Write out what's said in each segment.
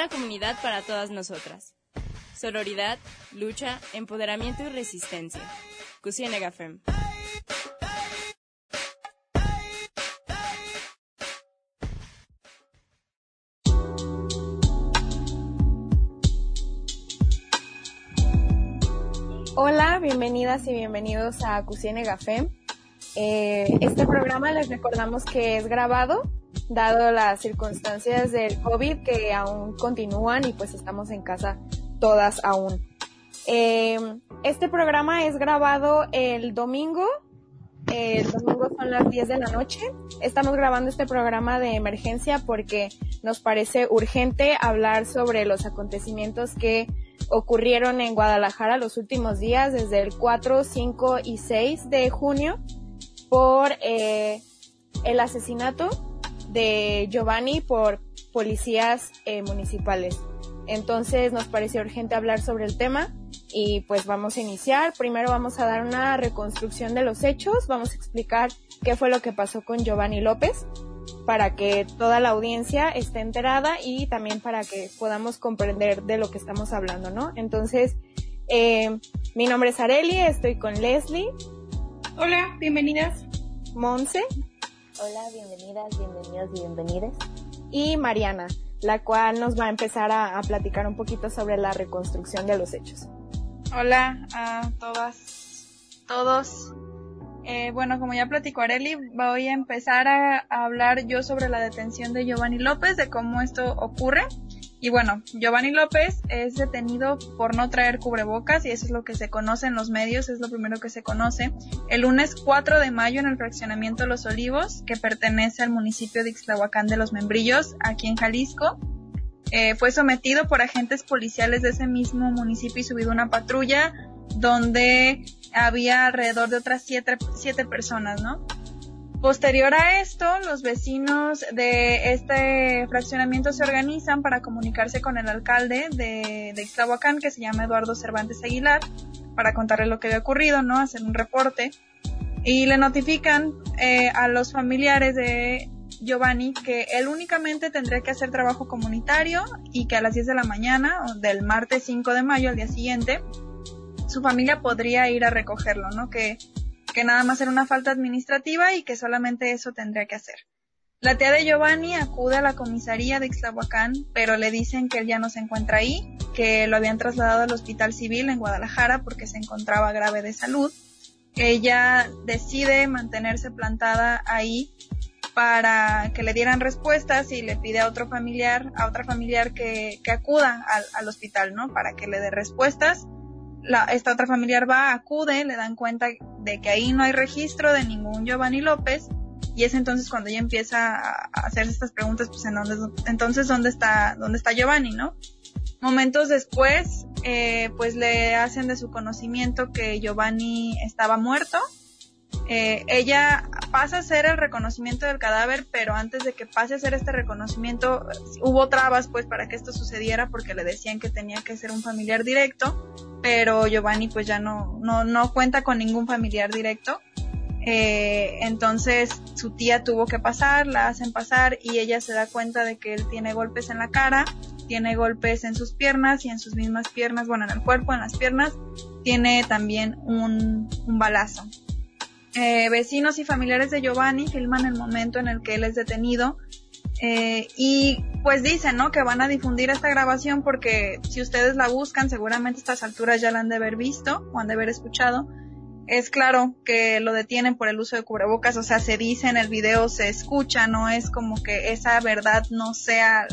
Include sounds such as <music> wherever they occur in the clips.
una comunidad para todas nosotras. Sororidad, lucha, empoderamiento y resistencia. Cusienegafem. Hola, bienvenidas y bienvenidos a Cusiene Gafem. Eh, este programa les recordamos que es grabado, dado las circunstancias del COVID que aún continúan y pues estamos en casa todas aún. Eh, este programa es grabado el domingo, el domingo son las 10 de la noche. Estamos grabando este programa de emergencia porque nos parece urgente hablar sobre los acontecimientos que ocurrieron en Guadalajara los últimos días, desde el 4, 5 y 6 de junio, por eh, el asesinato de Giovanni por policías eh, municipales. Entonces nos pareció urgente hablar sobre el tema y pues vamos a iniciar. Primero vamos a dar una reconstrucción de los hechos, vamos a explicar qué fue lo que pasó con Giovanni López para que toda la audiencia esté enterada y también para que podamos comprender de lo que estamos hablando, ¿no? Entonces, eh, mi nombre es Areli, estoy con Leslie. Hola, bienvenidas. Monse. Hola, bienvenidas, bienvenidos y bienvenidas. Y Mariana, la cual nos va a empezar a, platicar un poquito sobre la reconstrucción de los hechos. Hola a todas, todos. Eh, bueno, como ya platicó Areli, voy a empezar a, hablar yo sobre la detención de Giovanni López, de cómo esto ocurre. Y bueno, Giovanni López es detenido por no traer cubrebocas y eso es lo que se conoce en los medios, es lo primero que se conoce. El lunes 4 de mayo en el fraccionamiento Los Olivos, que pertenece al municipio de Ixtlahuacán de los Membrillos, aquí en Jalisco, eh, fue sometido por agentes policiales de ese mismo municipio y subido una patrulla donde había alrededor de otras siete, siete personas, ¿no? Posterior a esto, los vecinos de este fraccionamiento se organizan para comunicarse con el alcalde de, de Ixtlahuacán, que se llama Eduardo Cervantes Aguilar, para contarle lo que había ocurrido, ¿no? Hacer un reporte. Y le notifican eh, a los familiares de Giovanni que él únicamente tendría que hacer trabajo comunitario y que a las 10 de la mañana, del martes 5 de mayo al día siguiente, su familia podría ir a recogerlo, ¿no? Que, que nada más era una falta administrativa y que solamente eso tendría que hacer. La tía de Giovanni acude a la comisaría de Ixtlahuacán, pero le dicen que él ya no se encuentra ahí, que lo habían trasladado al hospital civil en Guadalajara porque se encontraba grave de salud. Ella decide mantenerse plantada ahí para que le dieran respuestas y le pide a otro familiar, a otra familiar que, que acuda al, al hospital, ¿no? Para que le dé respuestas la, esta otra familiar va, acude, le dan cuenta de que ahí no hay registro de ningún Giovanni López y es entonces cuando ella empieza a, hacerse estas preguntas, pues en dónde, entonces dónde está, dónde está Giovanni, ¿no? Momentos después, eh, pues le hacen de su conocimiento que Giovanni estaba muerto. Eh, ella pasa a hacer el reconocimiento del cadáver, pero antes de que pase a hacer este reconocimiento, hubo trabas pues para que esto sucediera porque le decían que tenía que ser un familiar directo pero Giovanni pues ya no, no, no cuenta con ningún familiar directo. Eh, entonces su tía tuvo que pasar, la hacen pasar y ella se da cuenta de que él tiene golpes en la cara, tiene golpes en sus piernas y en sus mismas piernas, bueno, en el cuerpo, en las piernas, tiene también un, un balazo. Eh, vecinos y familiares de Giovanni filman el momento en el que él es detenido eh, y pues dicen, ¿no? Que van a difundir esta grabación porque si ustedes la buscan, seguramente a estas alturas ya la han de haber visto o han de haber escuchado. Es claro que lo detienen por el uso de cubrebocas, o sea, se dice en el video, se escucha, no es como que esa verdad no sea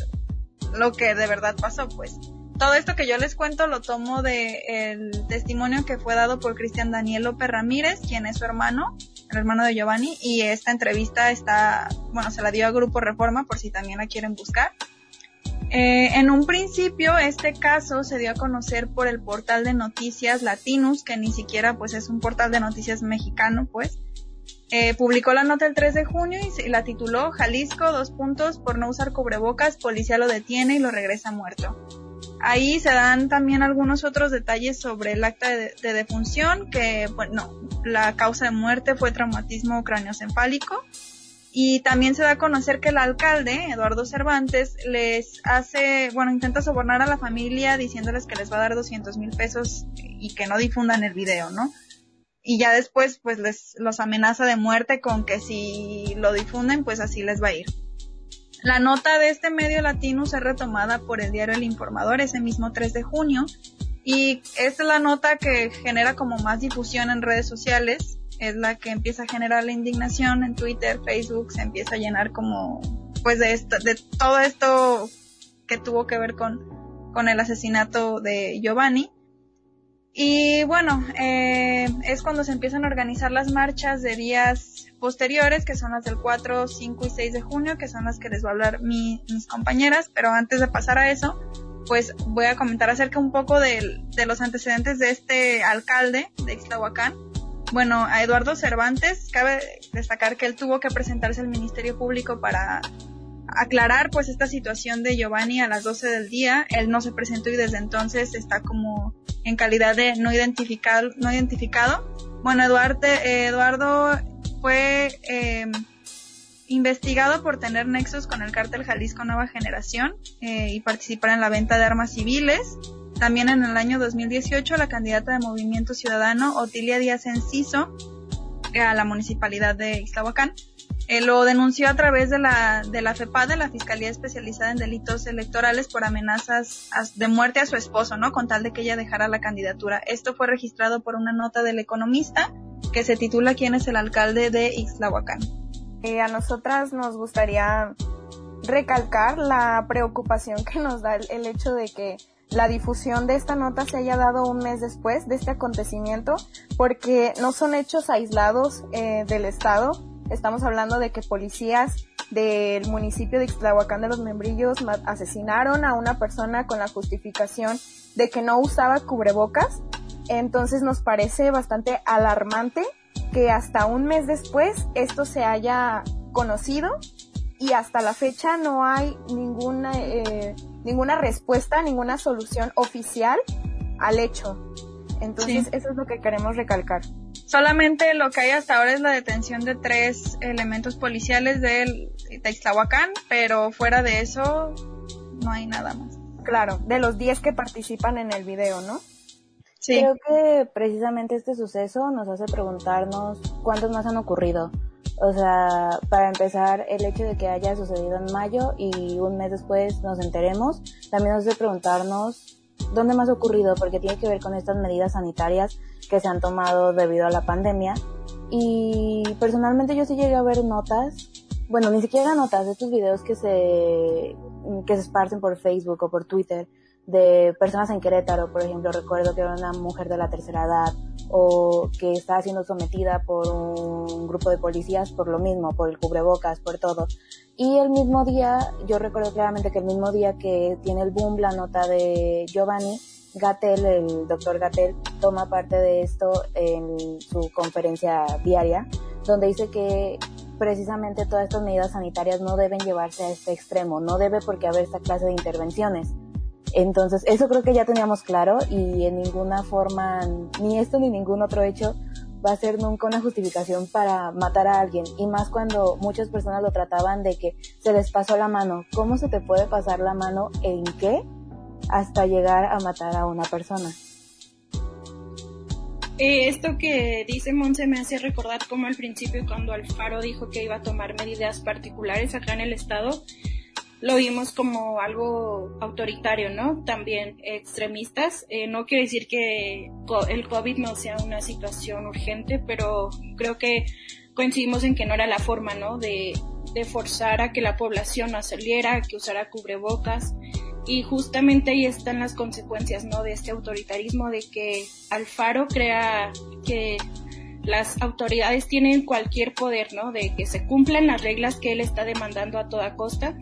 lo que de verdad pasó, pues. Todo esto que yo les cuento lo tomo de el testimonio que fue dado por Cristian Daniel López Ramírez, quien es su hermano, el hermano de Giovanni, y esta entrevista está, bueno, se la dio a Grupo Reforma por si también la quieren buscar. Eh, en un principio este caso se dio a conocer por el portal de noticias Latinus, que ni siquiera pues es un portal de noticias mexicano, pues. Eh, publicó la nota el 3 de junio y la tituló Jalisco, dos puntos, por no usar cubrebocas, policía lo detiene y lo regresa muerto. Ahí se dan también algunos otros detalles sobre el acta de, defunción, que, bueno, la causa de muerte fue traumatismo craneoencefálico y también se da a conocer que el alcalde, Eduardo Cervantes, les hace, bueno, intenta sobornar a la familia diciéndoles que les va a dar 200 mil pesos y que no difundan el video, ¿no? Y ya después, pues les los amenaza de muerte con que si lo difunden, pues así les va a ir. La nota de este medio latino es retomada por el diario El Informador ese mismo 3 de junio y esta es la nota que genera como más difusión en redes sociales es la que empieza a generar la indignación en Twitter, Facebook, se empieza a llenar como, pues de esto, de todo esto que tuvo que ver con, con el asesinato de Giovanni. Y bueno, eh, es cuando se empiezan a organizar las marchas de días posteriores, que son las del 4, 5 y 6 de junio, que son las que les va a hablar mis compañeras. Pero antes de pasar a eso, pues voy a comentar acerca un poco de, de los antecedentes de este alcalde de Ixtahuacán, bueno, a Eduardo Cervantes cabe destacar que él tuvo que presentarse al Ministerio Público para aclarar pues esta situación de Giovanni a las 12 del día. Él no se presentó y desde entonces está como en calidad de no identificado. No identificado. Bueno, Eduardo, Eduardo fue eh, investigado por tener nexos con el cártel Jalisco Nueva Generación eh, y participar en la venta de armas civiles. También en el año 2018 la candidata de Movimiento Ciudadano, Otilia Díaz Enciso, a la municipalidad de Ixtahuacán, eh, lo denunció a través de la, de la FEPAD, de la Fiscalía Especializada en Delitos Electorales, por amenazas de muerte a su esposo, ¿no? Con tal de que ella dejara la candidatura. Esto fue registrado por una nota del Economista que se titula ¿Quién es el alcalde de Ixtlahuacán? Eh, a nosotras nos gustaría recalcar la preocupación que nos da el hecho de que la difusión de esta nota se haya dado un mes después de este acontecimiento, porque no son hechos aislados eh, del Estado. Estamos hablando de que policías del municipio de Ixtlahuacán de los Membrillos asesinaron a una persona con la justificación de que no usaba cubrebocas. Entonces nos parece bastante alarmante que hasta un mes después esto se haya conocido y hasta la fecha no hay ninguna, eh, ninguna respuesta, ninguna solución oficial al hecho. Entonces, eso es lo que queremos recalcar. Solamente lo que hay hasta ahora es la detención de tres elementos policiales del Ixtlahuacán, pero fuera de eso no hay nada más. Claro, de los 10 que participan en el video, ¿no? Sí. Creo que precisamente este suceso nos hace preguntarnos cuántos más han ocurrido. O sea, para empezar, el hecho de que haya sucedido en mayo y un mes después nos enteremos, también nos hace preguntarnos dónde más ha ocurrido, porque tiene que ver con estas medidas sanitarias que se han tomado debido a la pandemia. Y personalmente yo sí llegué a ver notas, bueno, ni siquiera notas de estos videos que se, que se esparcen por Facebook o por Twitter, de personas en Querétaro, por ejemplo, recuerdo que era una mujer de la tercera edad o que estaba siendo sometida por un grupo de policías por lo mismo, por el cubrebocas, por todo. Y el mismo día, yo recuerdo claramente que el mismo día que tiene el boom la nota de Giovanni, Gatel, el doctor Gatel, toma parte de esto en su conferencia diaria, donde dice que precisamente todas estas medidas sanitarias no deben llevarse a este extremo, no debe porque haber esta clase de intervenciones. Entonces, eso creo que ya teníamos claro y en ninguna forma, ni esto ni ningún otro hecho va a ser nunca una justificación para matar a alguien. Y más cuando muchas personas lo trataban de que se les pasó la mano. ¿Cómo se te puede pasar la mano en qué? Hasta llegar a matar a una persona. Eh, esto que dice Monse me hace recordar como al principio cuando Alfaro dijo que iba a tomar medidas particulares acá en el estado lo vimos como algo autoritario, ¿no? También extremistas. Eh, no quiere decir que el COVID no sea una situación urgente, pero creo que coincidimos en que no era la forma, ¿no? De, de forzar a que la población no saliera, que usara cubrebocas. Y justamente ahí están las consecuencias, ¿no? De este autoritarismo, de que Alfaro crea que las autoridades tienen cualquier poder, ¿no? De que se cumplan las reglas que él está demandando a toda costa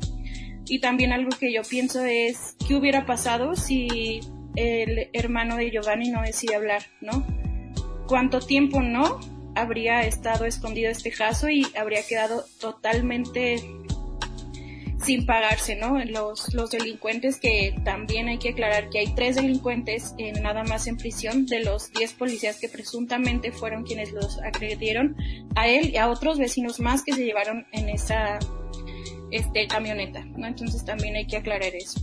y también algo que yo pienso es, ¿qué hubiera pasado si el hermano de Giovanni no decide hablar, ¿no? ¿Cuánto tiempo no habría estado escondido este caso y habría quedado totalmente sin pagarse, ¿no? Los, los delincuentes que también hay que aclarar que hay tres delincuentes en, nada más en prisión de los diez policías que presuntamente fueron quienes los agredieron a él y a otros vecinos más que se llevaron en esa este, camioneta, ¿no? Entonces también hay que aclarar eso.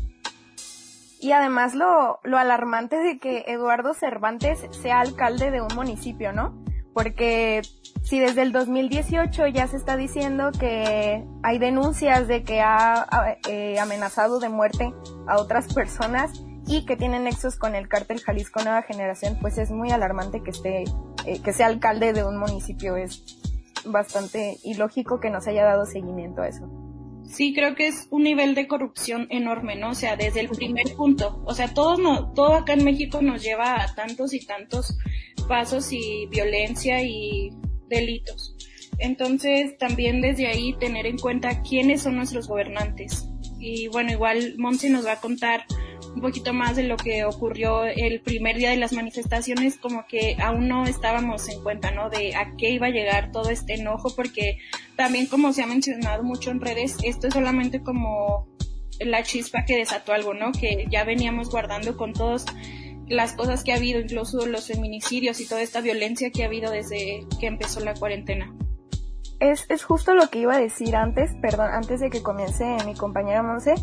Y además lo, lo alarmante de que Eduardo Cervantes sea alcalde de un municipio, ¿no? Porque si desde el 2018 ya se está diciendo que hay denuncias de que ha eh, amenazado de muerte a otras personas y que tiene nexos con el cártel Jalisco Nueva Generación, pues es muy alarmante que esté, eh, que sea alcalde de un municipio. Es bastante ilógico que no se haya dado seguimiento a eso. Sí, creo que es un nivel de corrupción enorme, ¿no? O sea, desde el primer punto. O sea, todo, no, todo acá en México nos lleva a tantos y tantos pasos y violencia y delitos. Entonces, también desde ahí tener en cuenta quiénes son nuestros gobernantes. Y bueno, igual Monse nos va a contar un poquito más de lo que ocurrió el primer día de las manifestaciones, como que aún no estábamos en cuenta, ¿no? De a qué iba a llegar todo este enojo, porque también como se ha mencionado mucho en redes, esto es solamente como la chispa que desató algo, ¿no? Que ya veníamos guardando con todas las cosas que ha habido, incluso los feminicidios y toda esta violencia que ha habido desde que empezó la cuarentena. Es, es justo lo que iba a decir antes, perdón, antes de que comience mi compañera Monse,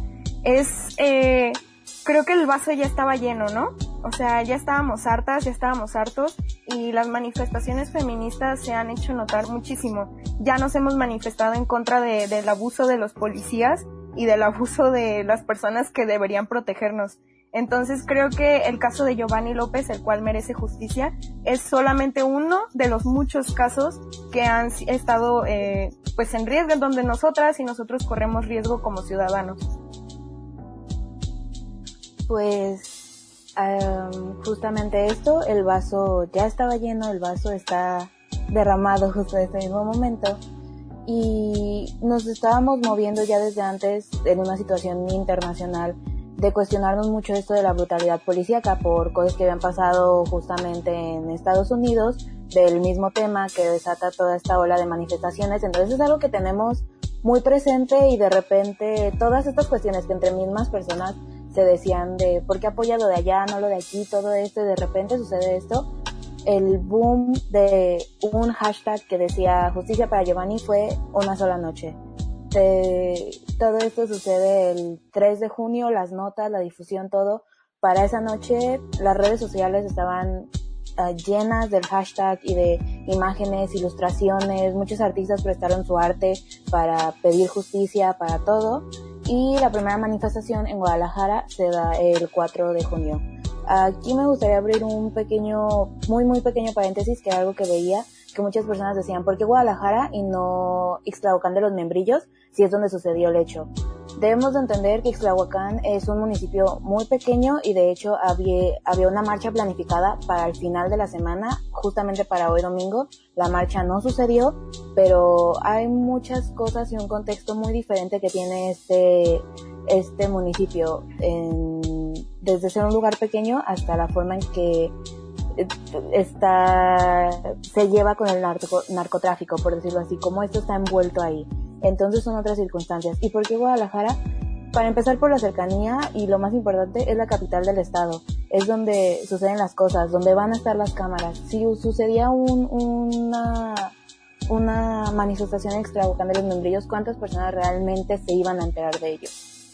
es eh, creo que el vaso ya estaba lleno, ¿no? O sea, ya estábamos hartas, ya estábamos hartos y las manifestaciones feministas se han hecho notar muchísimo. Ya nos hemos manifestado en contra de, del abuso de los policías y del abuso de las personas que deberían protegernos. Entonces creo que el caso de Giovanni López, el cual merece justicia, es solamente uno de los muchos casos que han estado eh, pues en riesgo donde nosotras y nosotros corremos riesgo como ciudadanos. Pues justamente esto, el vaso ya estaba lleno, el vaso está derramado justo en este mismo momento y nos estábamos moviendo ya desde antes en una situación internacional de cuestionarnos mucho esto de la brutalidad policíaca por cosas que habían pasado justamente en Estados Unidos del mismo tema que desata toda esta ola de manifestaciones. Entonces es algo que tenemos muy presente y de repente todas estas cuestiones que entre mismas personas se decían de por qué apoya lo de allá, no lo de aquí, todo esto, y de repente sucede esto. El boom de un hashtag que decía justicia para Giovanni fue una sola noche. todo esto sucede el 3 de junio, las notas, la difusión, todo. Para esa noche las redes sociales estaban ah, llenas del hashtag y de imágenes, ilustraciones. Muchos artistas prestaron su arte para pedir justicia, para todo y la primera manifestación en Guadalajara se da el 4 de junio. Aquí me gustaría abrir un pequeño, muy muy pequeño paréntesis, que era algo que veía, que muchas personas decían, ¿por qué Guadalajara y no Ixtlahuacán de los Membrillos, si es donde sucedió el hecho? Debemos de entender que Ixtlahuacán es un municipio muy pequeño y de hecho había, había una marcha planificada para el final de la semana, justamente para hoy domingo. La marcha no sucedió, pero hay muchas cosas y un contexto muy diferente que tiene este, este municipio, desde ser un lugar pequeño hasta la forma en que está, se lleva con el narcotráfico, por decirlo así, como esto está envuelto ahí. Entonces son otras circunstancias. ¿Y por qué Guadalajara? Para empezar por la cercanía y lo más importante es la capital del estado. Es donde suceden las cosas, donde van a estar las cámaras. Si sucedía un, una, una manifestación extravagante de los membrillos, ¿cuántas personas realmente se iban a enterar de ello?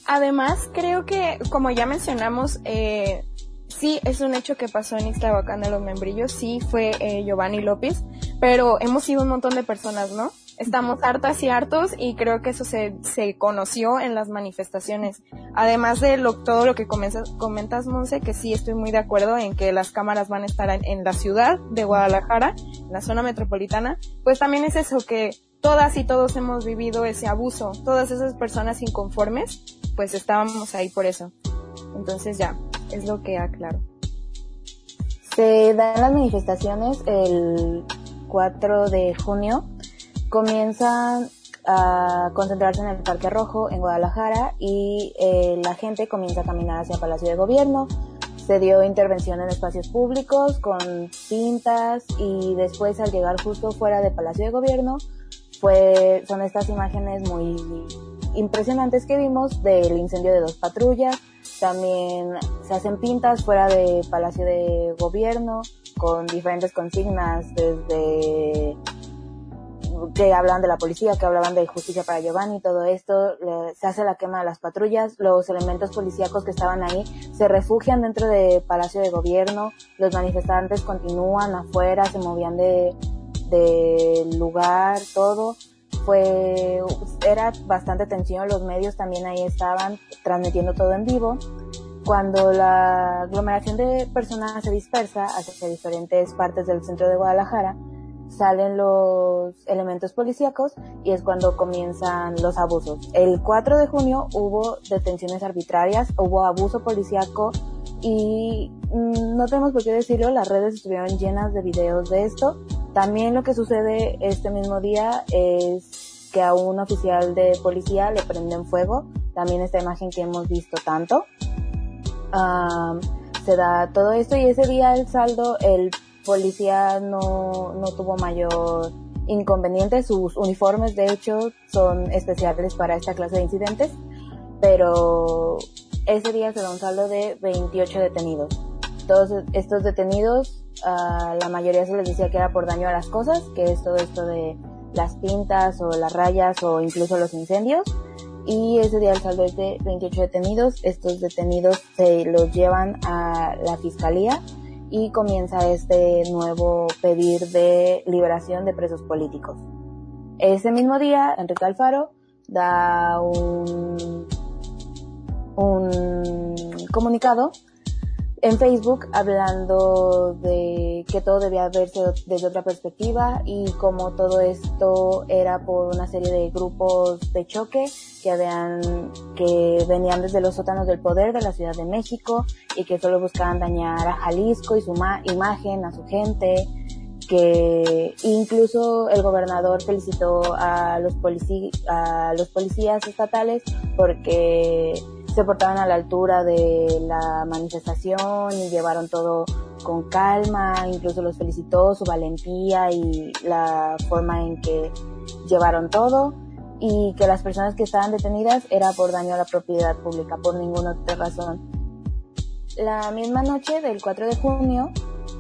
Además, creo que, como ya mencionamos, eh, sí es un hecho que pasó en Ixtlahuacán de los Membrillos, sí fue eh, Giovanni López, pero hemos sido un montón de personas, ¿no? Estamos hartas y hartos y creo que eso se, se conoció en las manifestaciones. Además de lo, todo lo que comentas, comentas, Monse, que sí estoy muy de acuerdo en que las cámaras van a estar en, en la ciudad de Guadalajara, en la zona metropolitana, pues también es eso que todas y todos hemos vivido ese abuso. Todas esas personas inconformes, pues estábamos ahí por eso. Entonces ya, es lo que aclaro. Se dan las manifestaciones el 4 de junio comienzan a concentrarse en el Parque Rojo en Guadalajara y eh, la gente comienza a caminar hacia Palacio de Gobierno. Se dio intervención en espacios públicos con cintas y después al llegar justo fuera del Palacio de Gobierno fue, son estas imágenes muy impresionantes que vimos del incendio de dos patrullas. También se hacen pintas fuera de Palacio de Gobierno con diferentes consignas desde que hablan de la policía, que hablaban de justicia para Giovanni, todo esto, se hace la quema de las patrullas, los elementos policíacos que estaban ahí se refugian dentro de Palacio de Gobierno, los manifestantes continúan afuera, se movían de, de lugar, todo. Fue, era bastante tensión, los medios también ahí estaban transmitiendo todo en vivo. Cuando la aglomeración de personas se dispersa hacia diferentes partes del centro de Guadalajara, salen los elementos policíacos y es cuando comienzan los abusos. El 4 de junio hubo detenciones arbitrarias, hubo abuso policíaco y mm, no tenemos por qué decirlo, las redes estuvieron llenas de videos de esto. También lo que sucede este mismo día es que a un oficial de policía le prenden fuego, también esta imagen que hemos visto tanto. se da todo esto y ese día el saldo, el policía no, no tuvo mayor inconveniente. Sus uniformes, de hecho, son especiales para esta clase de incidentes, pero ese día se da un saldo de 28 detenidos. Todos estos detenidos, uh, la mayoría se les decía que era por daño a las cosas, que es todo esto de las pintas o las rayas o incluso los incendios. Y ese día el saldo de 28 detenidos. Estos detenidos se los llevan a la fiscalía y comienza este nuevo pedir de liberación de presos políticos. Ese mismo día, Enrique Alfaro da un, un comunicado en Facebook hablando de que todo debía verse desde otra perspectiva y como todo esto era por una serie de grupos de choque que habían que venían desde los sótanos del poder de la Ciudad de México y que solo buscaban dañar a Jalisco y su imagen, a su gente, que incluso el gobernador felicitó a los, a los policías estatales porque se portaban a la altura de la manifestación y llevaron todo con calma, incluso los felicitó su valentía y la forma en que llevaron todo y que las personas que estaban detenidas era por daño a la propiedad pública, por ninguna otra razón. La misma noche del 4 de junio,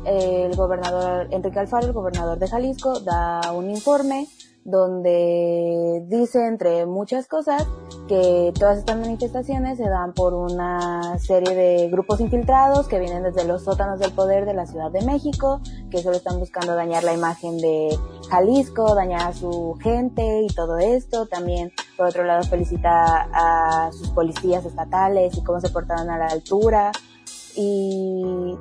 el gobernador Enrique Alfaro, el gobernador de Jalisco, da un informe donde dice, entre muchas cosas, que todas estas manifestaciones se dan por una serie de grupos infiltrados que vienen desde los sótanos del poder de la Ciudad de México, que solo están buscando dañar la imagen de Jalisco, dañar a su gente y todo esto. También, por otro lado, felicita a sus policías estatales y cómo se portaron a la altura. Y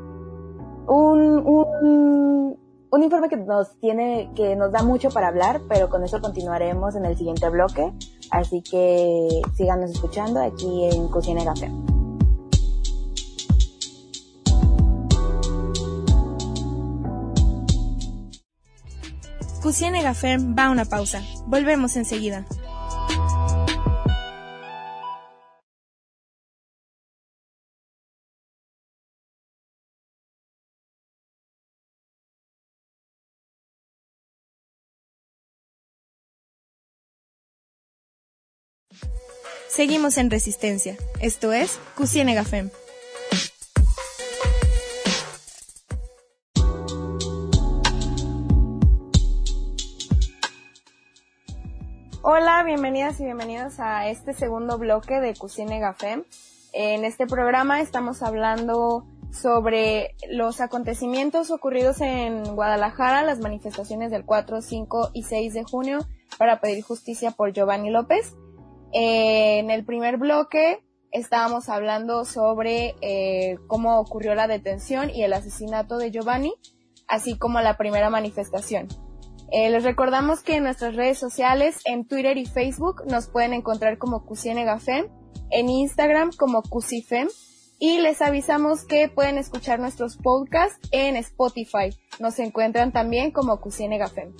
un, un un informe que nos tiene, que nos da mucho para hablar, pero con eso continuaremos en el siguiente bloque. Así que síganos escuchando aquí en Cocina Café. Cocina Café va a una pausa. Volvemos enseguida. Seguimos en Resistencia. Esto es Cusiene Gafem. Hola, bienvenidas y bienvenidos a este segundo bloque de Cucine Gafem. En este programa estamos hablando sobre los acontecimientos ocurridos en Guadalajara, las manifestaciones del 4, 5 y 6 de junio para pedir justicia por Giovanni López en el primer bloque estábamos hablando sobre eh, cómo ocurrió la detención y el asesinato de Giovanni, así como la primera manifestación. Eh, les recordamos que en nuestras redes sociales, en Twitter y Facebook, nos pueden encontrar como Cusienegafem, en Instagram como Cusifem, y les avisamos que pueden escuchar nuestros podcasts en Spotify. Nos encuentran también como Cusienegafem.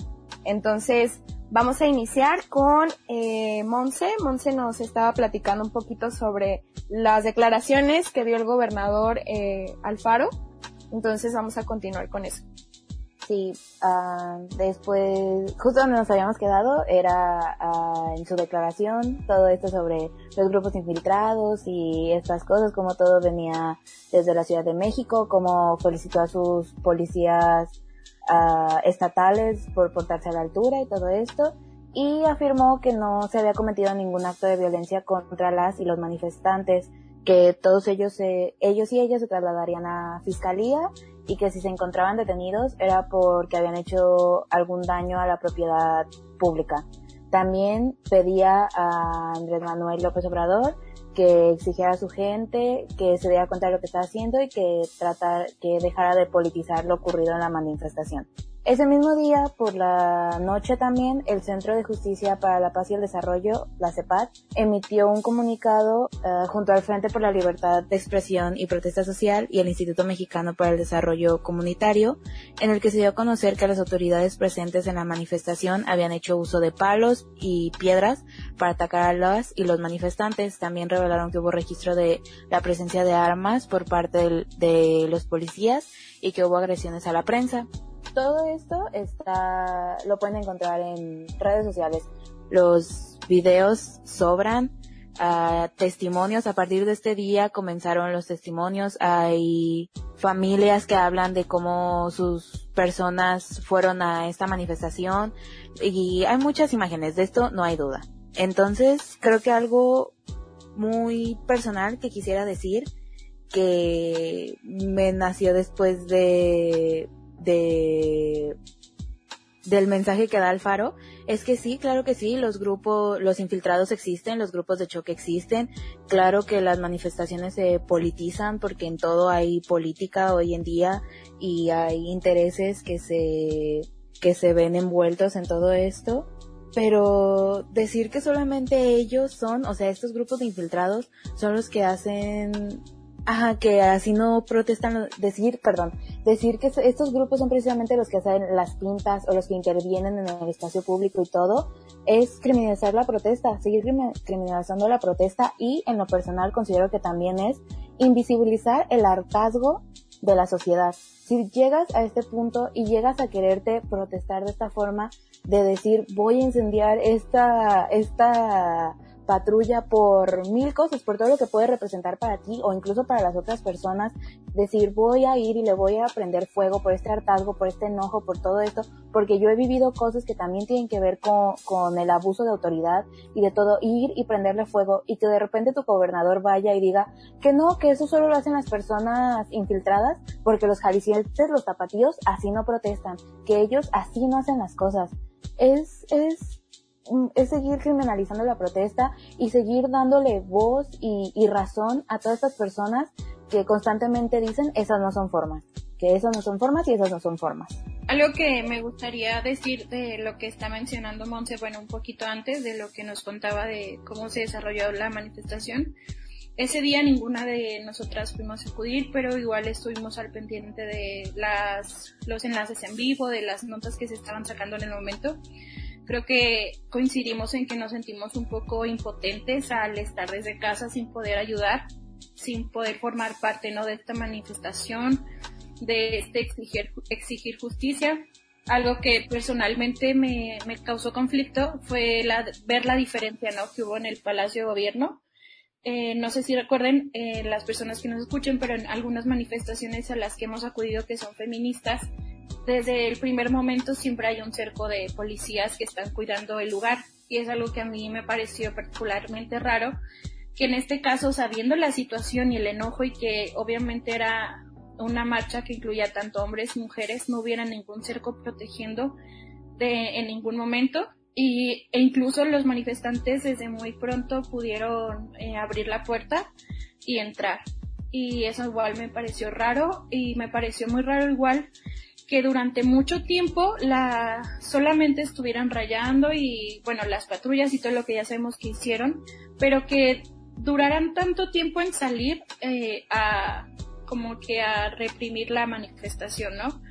Entonces, Vamos a iniciar con eh, Monse. Monse nos estaba platicando un poquito sobre las declaraciones que dio el gobernador eh, Alfaro. Entonces vamos a continuar con eso. Sí, ah, después, justo donde nos habíamos quedado, era ah, en su declaración todo esto sobre los grupos infiltrados y estas cosas, como todo venía desde la Ciudad de México, como felicitó a sus policías ah, estatales por portarse a la altura y todo esto, y afirmó que no se había cometido ningún acto de violencia contra las y los manifestantes, que todos ellos, ellos y ellas se trasladarían a fiscalía y que si se encontraban detenidos era porque habían hecho algún daño a la propiedad pública. También pedía a Andrés Manuel López Obrador que exigiera a su gente que se diera cuenta de lo que estaba haciendo y que tratar, que dejara de politizar lo ocurrido en la manifestación. Ese mismo día, por la noche también, el Centro de Justicia para la Paz y el Desarrollo, la CEPAD, emitió un comunicado eh, junto al Frente por la Libertad de Expresión y Protesta Social y el Instituto Mexicano para el Desarrollo Comunitario, en el que se dio a conocer que las autoridades presentes en la manifestación habían hecho uso de palos y piedras para atacar a las y los manifestantes. También revelaron que hubo registro de la presencia de armas por parte de los policías y que hubo agresiones a la prensa todo esto está, lo pueden encontrar en redes sociales. Los videos sobran, uh, testimonios. A partir de este día comenzaron los testimonios. Hay familias que hablan de cómo sus personas fueron a esta manifestación y hay muchas imágenes. De esto no hay duda. Entonces, creo que algo muy personal que quisiera decir que me nació después de de del mensaje que da Alfaro es que sí, claro que sí, los grupos, los infiltrados existen, los grupos de choque existen, claro que las manifestaciones se politizan porque en todo hay política hoy en día y hay intereses que se, que se ven envueltos en todo esto, pero decir que solamente ellos son, o sea, estos grupos de infiltrados son los que hacen Ajá, que así no protestan, decir, perdón, decir que estos grupos son precisamente los que hacen las pintas o los que intervienen en el espacio público y todo, es criminalizar la protesta, seguir criminalizando la protesta y en lo personal considero que también es invisibilizar el hartazgo de la sociedad. Si llegas a este punto y llegas a quererte protestar de esta forma, de decir voy a incendiar esta, esta patrulla por mil cosas, por todo lo que puede representar para ti o incluso para las otras personas, decir voy a ir y le voy a prender fuego por este hartazgo, por este enojo, por todo esto, porque yo he vivido cosas que también tienen que ver con, con el abuso de autoridad y de todo, ir y prenderle fuego y que de repente tu gobernador vaya y diga que no, que eso solo lo hacen las personas infiltradas, porque los jaliscienses, los zapatillos, así no protestan, que ellos así no hacen las cosas. Es, es es seguir criminalizando la protesta y seguir dándole voz y, razón a todas estas personas que constantemente dicen esas no son formas, que esas no son formas y esas no son formas. Algo que me gustaría decir de lo que está mencionando Monse, bueno, un poquito antes de lo que nos contaba de cómo se desarrolló la manifestación. Ese día ninguna de nosotras fuimos a acudir, pero igual estuvimos al pendiente de las, los enlaces en vivo, de las notas que se estaban sacando en el momento creo que coincidimos en que nos sentimos un poco impotentes al estar desde casa sin poder ayudar, sin poder formar parte ¿no? de esta manifestación, de este exigir, exigir justicia. Algo que personalmente me, me causó conflicto fue la, ver la diferencia ¿no? que hubo en el Palacio de Gobierno. Eh, no sé si recuerden eh, las personas que nos escuchen, pero en algunas manifestaciones a las que hemos acudido que son feministas, desde el primer momento siempre hay un cerco de policías que están cuidando el lugar y es algo que a mí me pareció particularmente raro que en este caso sabiendo la situación y el enojo y que obviamente era una marcha que incluía tanto hombres mujeres no hubiera ningún cerco protegiendo de, en ningún momento y, e incluso los manifestantes desde muy pronto pudieron eh, abrir la puerta y entrar. Y eso igual me pareció raro y me pareció muy raro igual que durante mucho tiempo la solamente estuvieran rayando y bueno las patrullas y todo lo que ya sabemos que hicieron pero que duraran tanto tiempo en salir eh, a como que a reprimir la manifestación no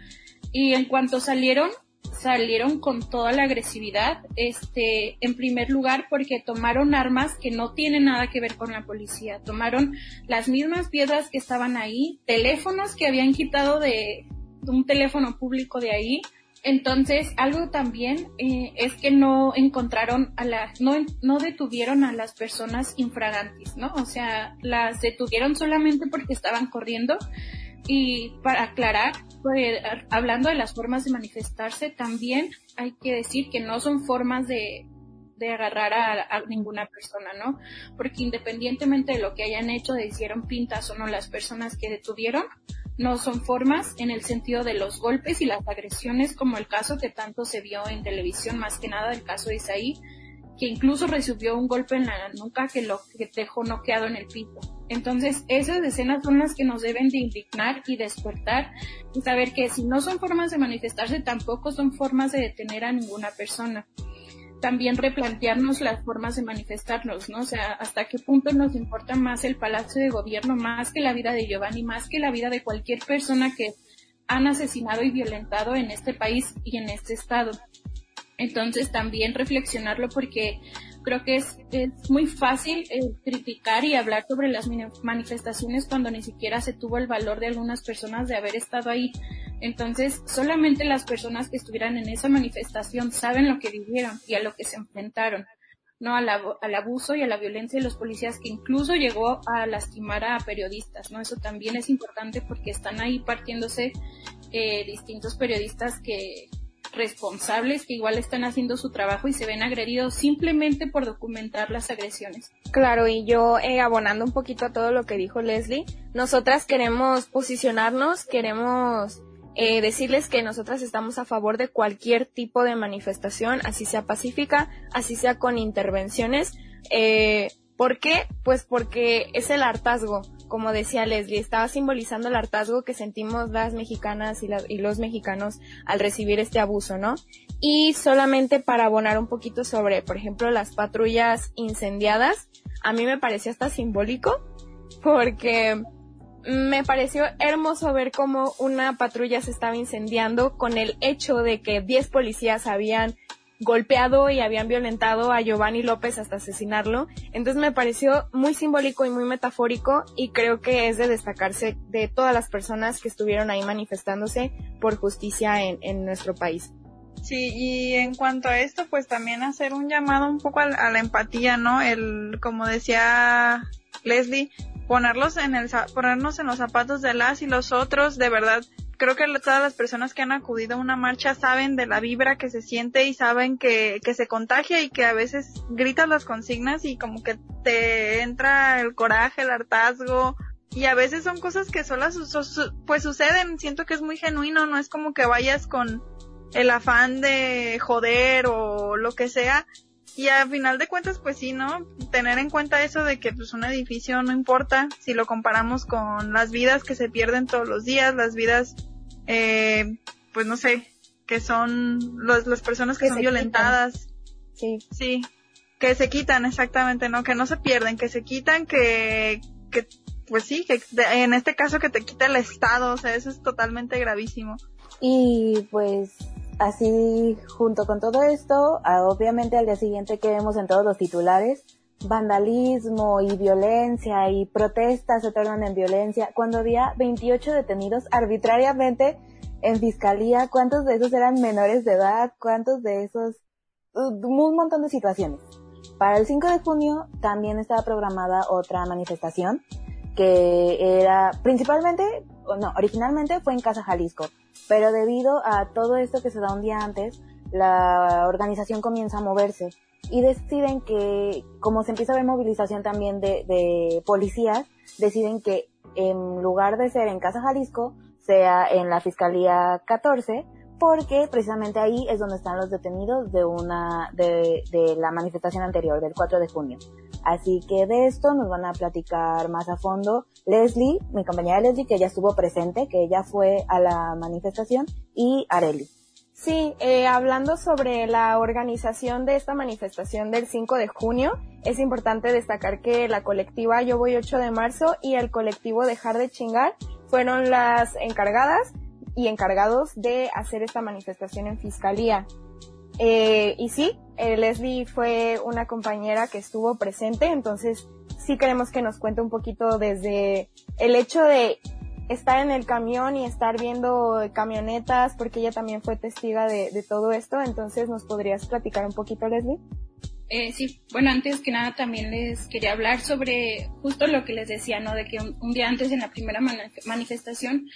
y en cuanto salieron salieron con toda la agresividad este en primer lugar porque tomaron armas que no tienen nada que ver con la policía. Tomaron las mismas piedras que estaban ahí teléfonos que habían quitado de un teléfono público de ahí. Entonces, algo también eh, es que no encontraron a las, no, no detuvieron a las personas infragantes, ¿no? O sea, las detuvieron solamente porque estaban corriendo. Y para aclarar, pues, hablando de las formas de manifestarse, también hay que decir que no son formas de, de agarrar a, ninguna persona, ¿no? Porque independientemente de lo que hayan hecho, hicieron pintas o no las personas que detuvieron, no son formas en el sentido de los golpes y las agresiones como el caso que tanto se vio en televisión, más que nada el caso de Isaí, que incluso recibió un golpe en la nuca que lo que dejó noqueado en el piso. Entonces, esas escenas son las que nos deben de indignar y despertar y saber que si no son formas de manifestarse, tampoco son formas de detener a ninguna persona también replantearnos las formas de manifestarnos, ¿no? O sea, hasta qué punto nos importa más el palacio de gobierno, más que la vida de Giovanni, más que la vida de cualquier persona que han asesinado y violentado en este país y en este estado. Entonces también reflexionarlo porque creo que es, muy fácil eh, criticar y hablar sobre las manifestaciones cuando ni siquiera se tuvo el valor de algunas personas de haber estado ahí. Entonces, solamente las personas que estuvieran en esa manifestación saben lo que vivieron y a lo que se enfrentaron, ¿no? Al, al abuso y a la violencia de los policías que incluso llegó a lastimar a periodistas, ¿no? Eso también es importante porque están ahí partiéndose eh, distintos periodistas que, responsables que igual están haciendo su trabajo y se ven agredidos simplemente por documentar las agresiones. Claro, y yo eh, abonando un poquito a todo lo que dijo Leslie, nosotras queremos posicionarnos, queremos eh, decirles que nosotras estamos a favor de cualquier tipo de manifestación, así sea pacífica, así sea con intervenciones. Eh, ¿Por qué? Pues porque es el hartazgo, como decía Leslie, estaba simbolizando el hartazgo que sentimos las mexicanas y, los mexicanos al recibir este abuso, ¿no? Y solamente para abonar un poquito sobre, por ejemplo, las patrullas incendiadas, a mí me pareció hasta simbólico, porque me pareció hermoso ver cómo una patrulla se estaba incendiando con el hecho de que 10 policías habían golpeado y habían violentado a Giovanni López hasta asesinarlo. Entonces me pareció muy simbólico y muy metafórico y creo que es de destacarse de todas las personas que estuvieron ahí manifestándose por justicia en, en nuestro país. Sí, y en cuanto a esto, pues también hacer un llamado un poco a, a la empatía, ¿no? El, como decía Leslie, ponerlos en el, ponernos en los zapatos de las y los otros, de verdad, creo que todas las personas que han acudido a una marcha saben de la vibra que se siente y saben que, que se contagia y que a veces gritas las consignas y como que te entra el coraje, el hartazgo, y a veces son cosas que solas pues suceden, siento que es muy genuino, no es como que vayas con el afán de joder o lo que sea, y a final de cuentas, pues sí, ¿no? Tener en cuenta eso de que pues un edificio no importa si lo comparamos con las vidas que se pierden todos los días, las vidas, eh, pues no sé, que son los, las personas que, son violentadas. Sí. Sí. Que se quitan, exactamente, ¿no? Que no se pierden, que se quitan, que, que, pues sí, que en este caso que te quita el Estado, o sea, eso es totalmente gravísimo. Y pues Así, junto con todo esto, obviamente al día siguiente que vemos en todos los titulares, vandalismo y violencia y protestas se tornan en violencia, cuando había 28 detenidos arbitrariamente en fiscalía, ¿cuántos de esos eran menores de edad? ¿Cuántos de esos? Un montón de situaciones. Para el 5 de junio también estaba programada otra manifestación que era principalmente, no, originalmente fue en Casa Jalisco, pero debido a todo esto que se da un día antes, la organización comienza a moverse y deciden que, como se empieza a ver movilización también de, de policías, deciden que en lugar de ser en Casa Jalisco, sea en la Fiscalía 14, porque precisamente ahí es donde están los detenidos de una, de, de la manifestación anterior, del 4 de junio. Así que de esto nos van a platicar más a fondo Leslie, mi compañera Leslie, que ya estuvo presente, que ella fue a la manifestación, y Areli. Sí, eh, hablando sobre la organización de esta manifestación del 5 de junio, es importante destacar que la colectiva Yo Voy 8 de marzo y el colectivo Dejar de Chingar fueron las encargadas y encargados de hacer esta manifestación en fiscalía. Eh, y sí, eh, Leslie fue una compañera que estuvo presente, entonces sí queremos que nos cuente un poquito desde el hecho de estar en el camión y estar viendo camionetas, porque ella también fue testiga de, de todo esto. Entonces, ¿nos podrías platicar un poquito, Leslie? Eh, sí, bueno, antes que nada también les quería hablar sobre justo lo que les decía, ¿no? De que un, día antes en la primera manifestación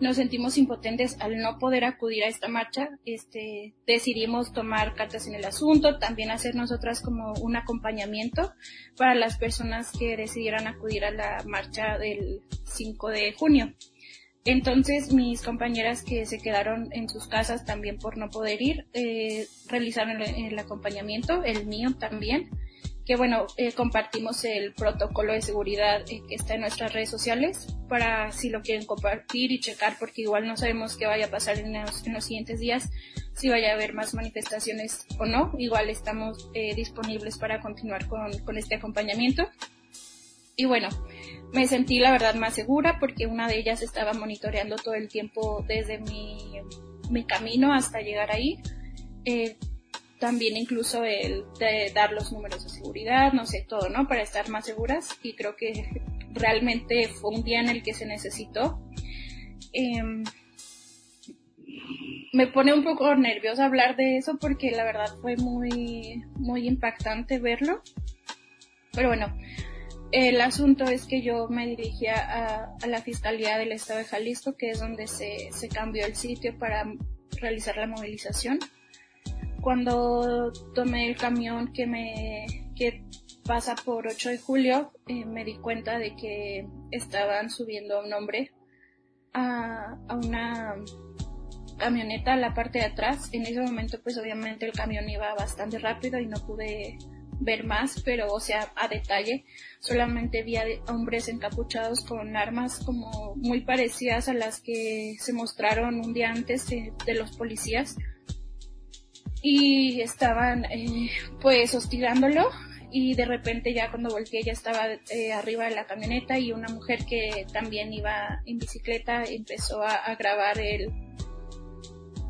nos sentimos impotentes al no poder acudir a esta marcha. Este, decidimos tomar cartas en el asunto, también hacer nosotras como un acompañamiento para las personas que decidieran acudir a la marcha del 5 de junio. Entonces mis compañeras que se quedaron en sus casas también por no poder ir, eh, realizaron el, acompañamiento, el mío también, que bueno, eh, compartimos el protocolo de seguridad eh, que está en nuestras redes sociales para si lo quieren compartir y checar porque igual no sabemos qué vaya a pasar en los, en los siguientes días, si vaya a haber más manifestaciones o no, igual estamos disponibles para continuar con, con este acompañamiento. Y bueno, me sentí la verdad más segura porque una de ellas estaba monitoreando todo el tiempo desde mi, mi camino hasta llegar ahí. Eh, también incluso el de dar los números de seguridad, no sé, todo, ¿no? Para estar más seguras y creo que <laughs> realmente fue un día en el que se necesitó. Em, me pone un poco nerviosa hablar de eso porque la verdad fue muy, muy impactante verlo. Pero bueno, el asunto es que yo me dirigía a, la Fiscalía del Estado de Jalisco, que es donde se, cambió el sitio para realizar la movilización. Cuando tomé el camión que me que pasa por 8 de julio, eh, me di cuenta de que estaban subiendo a un hombre a, a una camioneta a la parte de atrás. En ese momento, pues obviamente el camión iba bastante rápido y no pude ver más, pero o sea, a detalle, solamente vi a hombres encapuchados con armas como muy parecidas a las que se mostraron un día antes de, los policías. Y estaban eh, pues hostigándolo y de repente ya cuando volteé ya estaba eh, arriba de la camioneta y una mujer que también iba en bicicleta empezó a grabar el,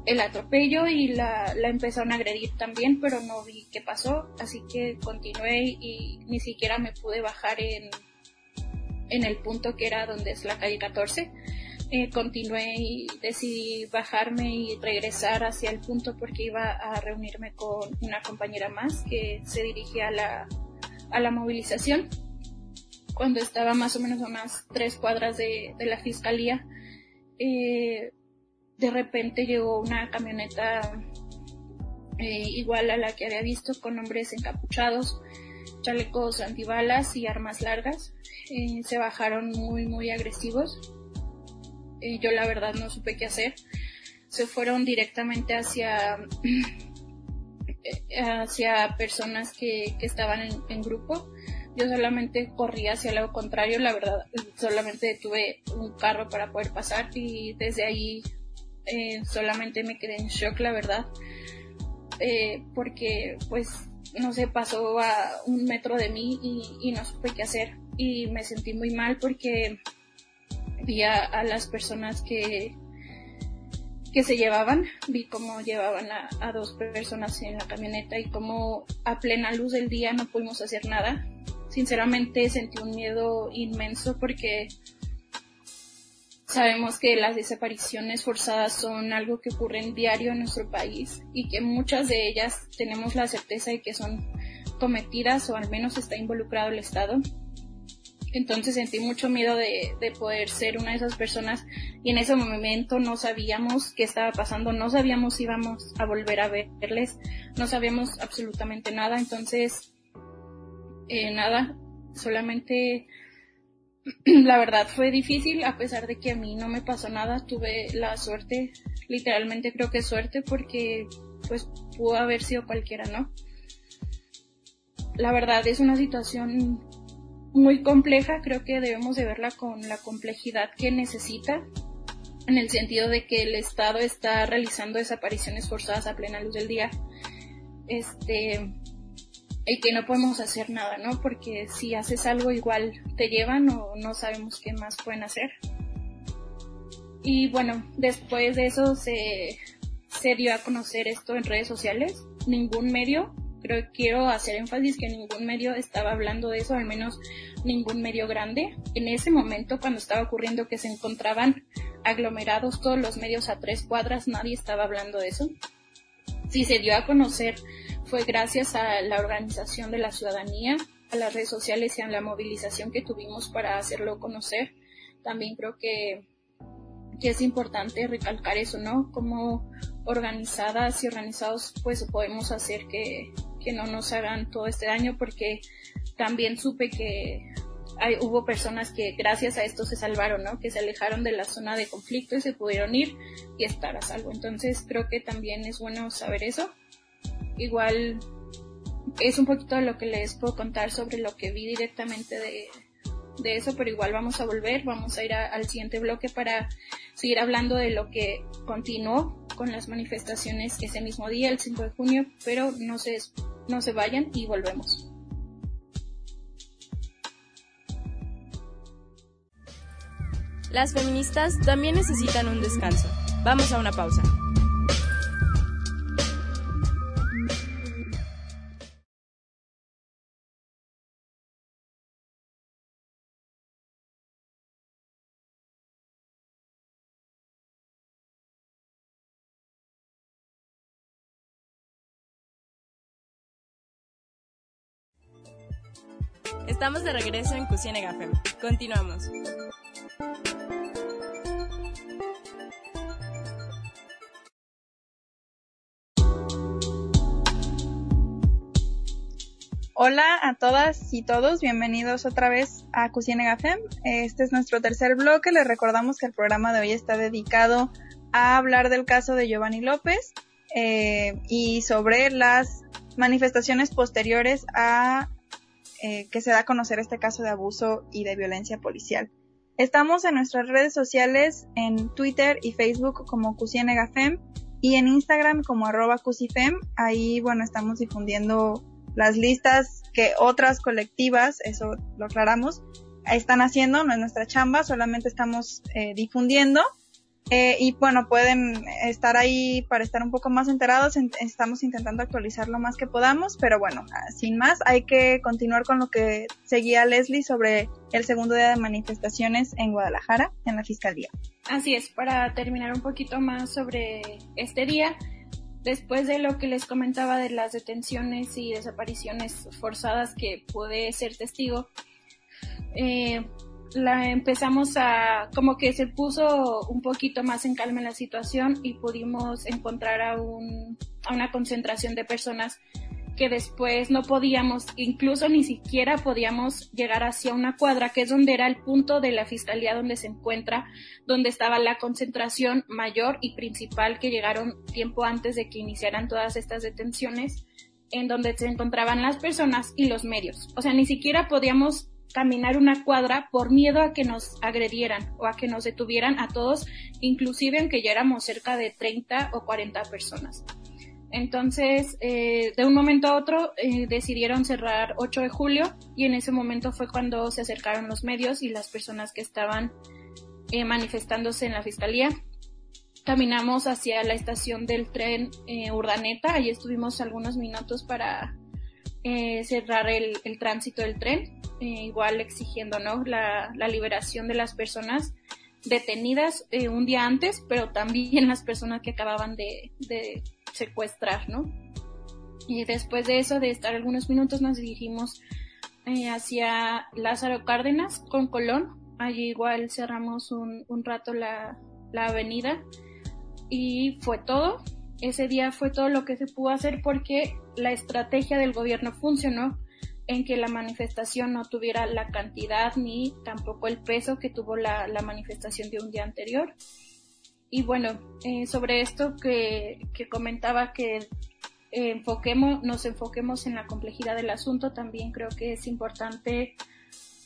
el atropello y la, la empezaron a agredir también, pero no vi qué pasó, así que continué y ni siquiera me pude bajar en, en el punto que era donde es la calle 14. Eh, continué y decidí bajarme y regresar hacia el punto porque iba a reunirme con una compañera más que se dirigía a la, a la movilización. Cuando estaba más o menos a unas tres cuadras de, de la fiscalía, eh, de repente llegó una camioneta eh, igual a la que había visto con hombres encapuchados, chalecos antibalas y armas largas. Eh, se bajaron muy muy agresivos. Eh, yo la verdad no supe qué hacer. Se fueron directamente hacia <clears throat> hacia personas que, que estaban en, grupo. Yo solamente corrí hacia lado contrario, la verdad, solamente tuve un carro para poder pasar y desde ahí eh, solamente me quedé en shock, la verdad, eh, porque pues no sé, pasó a un metro de mí y, no supe qué hacer y me sentí muy mal porque vi a, las personas que que se llevaban, vi cómo llevaban a, a, dos personas en la camioneta y cómo a plena luz del día no pudimos hacer nada. Sinceramente sentí un miedo inmenso porque Sabemos que las desapariciones forzadas son algo que ocurre en diario en nuestro país y que muchas de ellas tenemos la certeza de que son cometidas o al menos está involucrado el Estado. Entonces sentí mucho miedo de, poder ser una de esas personas y en ese momento no sabíamos qué estaba pasando, no sabíamos si íbamos a volver a verles, no sabíamos absolutamente nada. Entonces, eh, nada, solamente <clears throat> la verdad fue difícil, a pesar de que a mí no me pasó nada, tuve la suerte, literalmente creo que suerte, porque pues pudo haber sido cualquiera, ¿no? La verdad es una situación muy compleja, creo que debemos de verla con la complejidad que necesita, en el sentido de que el Estado está realizando desapariciones forzadas a plena luz del día. Este, y que no podemos hacer nada, ¿no? Porque si haces algo igual te llevan o no sabemos qué más pueden hacer. Y bueno, después de eso se, se dio a conocer esto en redes sociales. Ningún medio Creo que quiero hacer énfasis que ningún medio estaba hablando de eso, al menos ningún medio grande. En ese momento, cuando estaba ocurriendo que se encontraban aglomerados todos los medios a tres cuadras, nadie estaba hablando de eso. Si se dio a conocer fue gracias a la organización de la ciudadanía, a las redes sociales y a la movilización que tuvimos para hacerlo conocer. También creo que, que es importante recalcar eso, ¿no? Como organizadas y organizados pues podemos hacer que, que no nos hagan todo este daño porque también supe que hay, hubo personas que gracias a esto se salvaron, ¿no? Que se alejaron de la zona de conflicto y se pudieron ir y estar a salvo. Entonces creo que también es bueno saber eso. Igual es un poquito de lo que les puedo contar sobre lo que vi directamente de, de eso, pero igual vamos a volver, vamos a ir al siguiente bloque para seguir hablando de lo que continuó con las manifestaciones ese mismo día, el 5 de junio, pero no se, no se vayan y volvemos. Las feministas también necesitan un descanso. Vamos a una pausa. Estamos de regreso en Cusine Gafem. Continuamos. Hola a todas y todos, bienvenidos otra vez a Cusine Gafem. Este es nuestro tercer bloque. Les recordamos que el programa de hoy está dedicado a hablar del caso de Giovanni López eh, y sobre las manifestaciones posteriores a eh, que se da a conocer este caso de abuso y de violencia policial. Estamos en nuestras redes sociales, en Twitter y Facebook como Cusienegafem y en Instagram como arroba Cusifem. Ahí, bueno, estamos difundiendo las listas que otras colectivas, eso lo aclaramos, están haciendo, no es nuestra chamba, solamente estamos eh, difundiendo eh, y bueno, pueden estar ahí para estar un poco más enterados. Estamos intentando actualizar lo más que podamos, pero bueno, ah, sin más, hay que continuar con lo que seguía Leslie sobre el segundo día de manifestaciones en Guadalajara, en la Fiscalía. Así es, para terminar un poquito más sobre este día, después de lo que les comentaba de las detenciones y desapariciones forzadas que pude ser testigo, eh, la empezamos a, como que se puso un poquito más en calma la situación y pudimos encontrar a, un, a una concentración de personas que después no podíamos, incluso ni siquiera podíamos llegar hacia una cuadra, que es donde era el punto de la fiscalía donde se encuentra, donde estaba la concentración mayor y principal que llegaron tiempo antes de que iniciaran todas estas detenciones, en donde se encontraban las personas y los medios. O sea, ni siquiera podíamos caminar una cuadra por miedo a que nos agredieran o a que nos detuvieran a todos, inclusive aunque ya éramos cerca de 30 o 40 personas. Entonces, eh, de un momento a otro eh, decidieron cerrar 8 de julio y en ese momento fue cuando se acercaron los medios y las personas que estaban eh, manifestándose en la fiscalía. Caminamos hacia la estación del tren Urdaneta, ahí estuvimos algunos minutos para cerrar el, el tránsito del tren eh, igual exigiendo ¿no? la, liberación de las personas detenidas eh, un día antes, pero también las personas que acababan de, secuestrar, ¿no? Y después de eso, de estar algunos minutos, nos dirigimos eh, hacia Lázaro Cárdenas con Colón. Allí igual cerramos un, un rato la, la avenida y fue todo. Ese día fue todo lo que se pudo hacer porque la estrategia del gobierno funcionó en que la manifestación no tuviera la cantidad ni tampoco el peso que tuvo la, manifestación de un día anterior. Y bueno, eh, sobre esto que, comentaba que enfoquemos, nos enfoquemos en la complejidad del asunto, también creo que es importante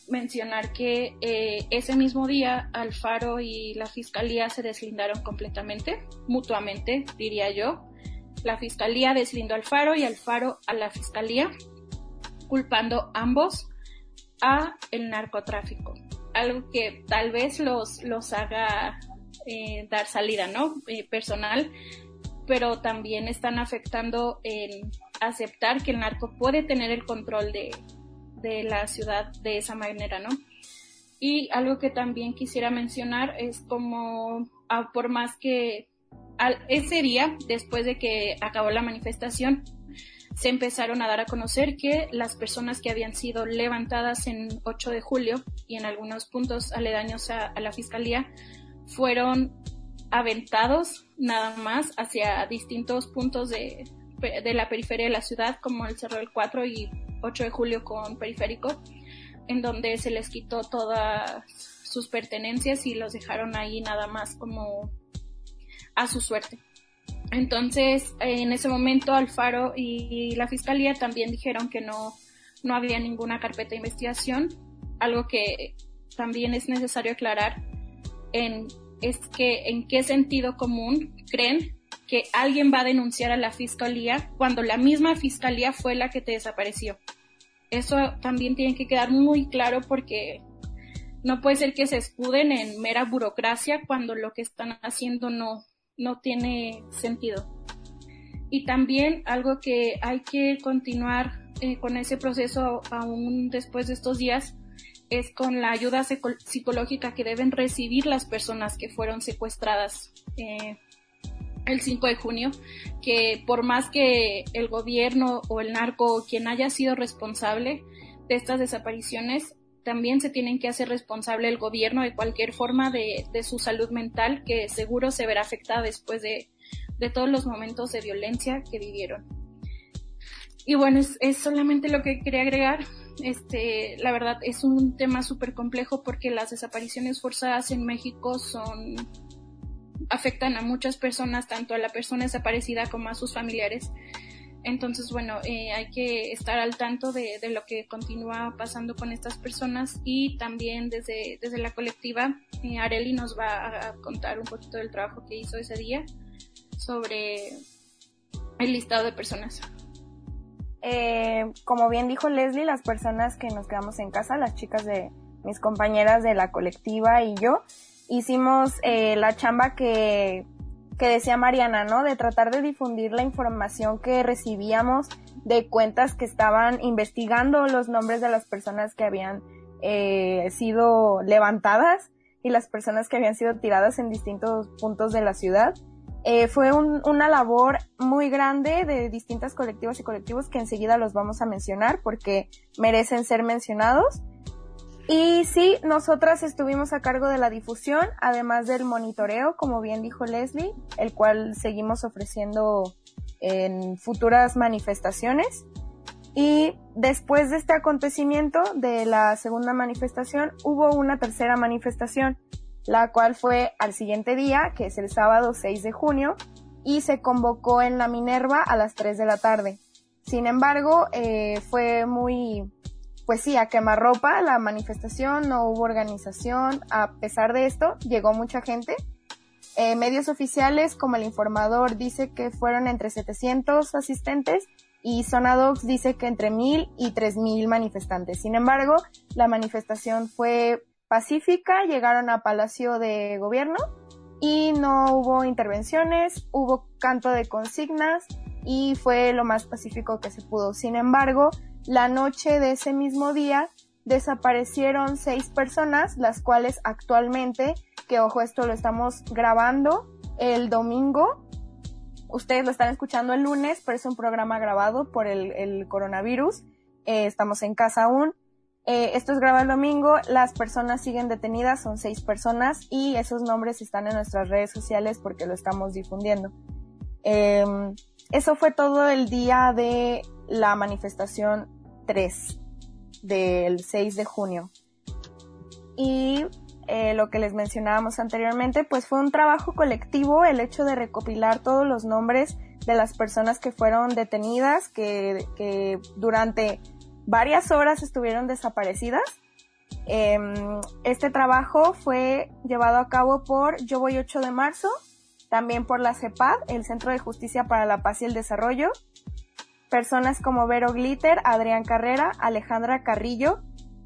mencionar que eh, ese mismo día Alfaro y la Fiscalía se deslindaron completamente, mutuamente, diría yo. La Fiscalía deslindó a Alfaro y Alfaro a la Fiscalía culpando ambos a el narcotráfico. Algo que tal vez los, los haga eh, dar salida, ¿no? Eh, personal. pero también están afectando en aceptar que el narco puede tener el control de, de la ciudad de esa manera, ¿no? Y algo que también quisiera mencionar es como, ah, por más que ese día, después de que acabó la manifestación, se empezaron a dar a conocer que las personas que habían sido levantadas en 8 de julio y en algunos puntos aledaños a, la fiscalía fueron aventados nada más hacia distintos puntos de, de, la periferia de la ciudad, como el Cerro del 4 y 8 de julio con periférico, en donde se les quitó todas sus pertenencias y los dejaron ahí nada más como a su suerte. Entonces, en ese momento, Alfaro y la fiscalía también dijeron que no, no había ninguna carpeta de investigación, algo que también es necesario aclarar en, es que en qué sentido común creen que alguien va a denunciar a la fiscalía cuando la misma fiscalía fue la que te desapareció. Eso también tiene que quedar muy claro porque no puede ser que se escuden en mera burocracia cuando lo que están haciendo no, no tiene sentido. Y también algo que hay que continuar eh, con ese proceso aún después de estos días es con la ayuda psicológica que deben recibir las personas que fueron secuestradas eh, el 5 de junio, que por más que el gobierno o el narco o quien haya sido responsable de estas desapariciones, también se tienen que hacer responsable el gobierno de cualquier forma de, su salud mental que seguro se verá afectada después de, todos los momentos de violencia que vivieron. Y bueno, es, solamente lo que quería agregar. Este, la verdad es un tema súper complejo porque las desapariciones forzadas en México son afectan a muchas personas, tanto a la persona desaparecida como a sus familiares. Entonces, bueno, eh, hay que estar al tanto de, lo que continúa pasando con estas personas y también desde, desde la colectiva, eh, Areli nos va a contar un poquito del trabajo que hizo ese día sobre el listado de personas. Eh, como bien dijo Leslie, las personas que nos quedamos en casa, las chicas de mis compañeras de la colectiva y yo, hicimos la chamba que que decía Mariana, ¿no? De tratar de difundir la información que recibíamos de cuentas que estaban investigando los nombres de las personas que habían eh, sido levantadas y las personas que habían sido tiradas en distintos puntos de la ciudad. Eh, fue una labor muy grande de distintas colectivos y colectivos que enseguida los vamos a mencionar porque merecen ser mencionados. Y sí, nosotras estuvimos a cargo de la difusión, además del monitoreo, como bien dijo Leslie, el cual seguimos ofreciendo en futuras manifestaciones. Y después de este acontecimiento de la segunda manifestación, hubo una tercera manifestación, la cual fue al siguiente día, que es el sábado 6 de junio, y se convocó en la Minerva a las 3 de la tarde. Sin embargo, eh, fue muy pues sí, a quemarropa la manifestación, no hubo organización. A pesar de esto, llegó mucha gente. Eh, medios oficiales como el informador dice que fueron entre 700 asistentes y Sonadox dice que entre 1000 y 3000 manifestantes. Sin embargo, la manifestación fue pacífica, llegaron a Palacio de Gobierno y no hubo intervenciones, hubo canto de consignas y fue lo más pacífico que se pudo. Sin embargo, la noche de ese mismo día desaparecieron seis personas, las cuales actualmente, que ojo, esto lo estamos grabando el domingo. Ustedes lo están escuchando el lunes, pero es un programa grabado por el, coronavirus. Eh, estamos en casa aún. Eh, esto es grabado el domingo. Las personas siguen detenidas, son seis personas y esos nombres están en nuestras redes sociales porque lo estamos difundiendo. Em, eso fue todo el día de la manifestación 3 del 6 de junio. Y eh, lo que les mencionábamos anteriormente, pues fue un trabajo colectivo el hecho de recopilar todos los nombres de las personas que fueron detenidas, que, que durante varias horas estuvieron desaparecidas. Em, este trabajo fue llevado a cabo por Yo Voy 8 de marzo, también por la CEPAD, el Centro de Justicia para la Paz y el Desarrollo, personas como Vero Glitter, Adrián Carrera, Alejandra Carrillo,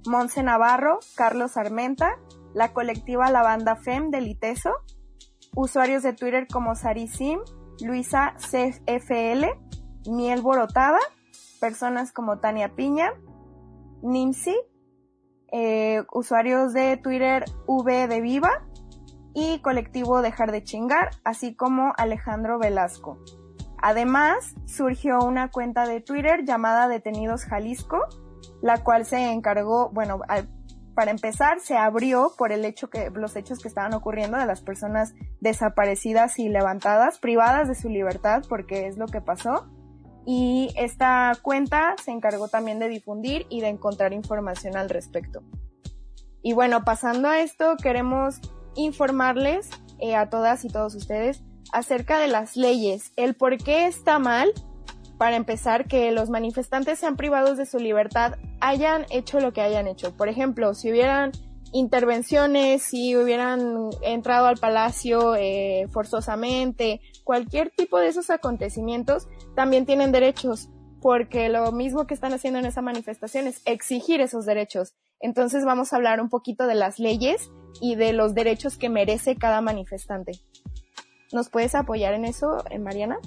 Monse Navarro, Carlos Armenta, la colectiva La Banda FEM de Liteso, usuarios de Twitter como Sari Sim, Luisa CFL, Miel Borotada, personas como Tania Piña, Nimsi, eh, usuarios de Twitter V de Viva y colectivo Dejar de Chingar, así como Alejandro Velasco. Además, surgió una cuenta de Twitter llamada Detenidos Jalisco, la cual se encargó, bueno, para empezar, se abrió por el hecho que los hechos que estaban ocurriendo de las personas desaparecidas y levantadas, privadas de su libertad, porque es lo que pasó. Y esta cuenta se encargó también de difundir y de encontrar información al respecto. Y bueno, pasando a esto, queremos informarles eh, a todas y todos ustedes acerca de las leyes, el por qué está mal, para empezar, que los manifestantes sean privados de su libertad, hayan hecho lo que hayan hecho. Por ejemplo, si hubieran intervenciones, si hubieran entrado al palacio eh, forzosamente, cualquier tipo de esos acontecimientos, también tienen derechos, porque lo mismo que están haciendo en esa manifestación es exigir esos derechos. Entonces vamos a hablar un poquito de las leyes y de los derechos que merece cada manifestante. ¿Nos puedes apoyar en eso, Mariana?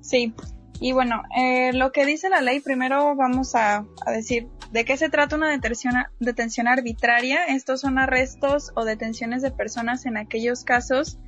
Sí, y bueno, eh, lo que dice la ley, primero vamos a, decir de qué se trata una detención, detención arbitraria. Estos son arrestos o detenciones de personas en aquellos casos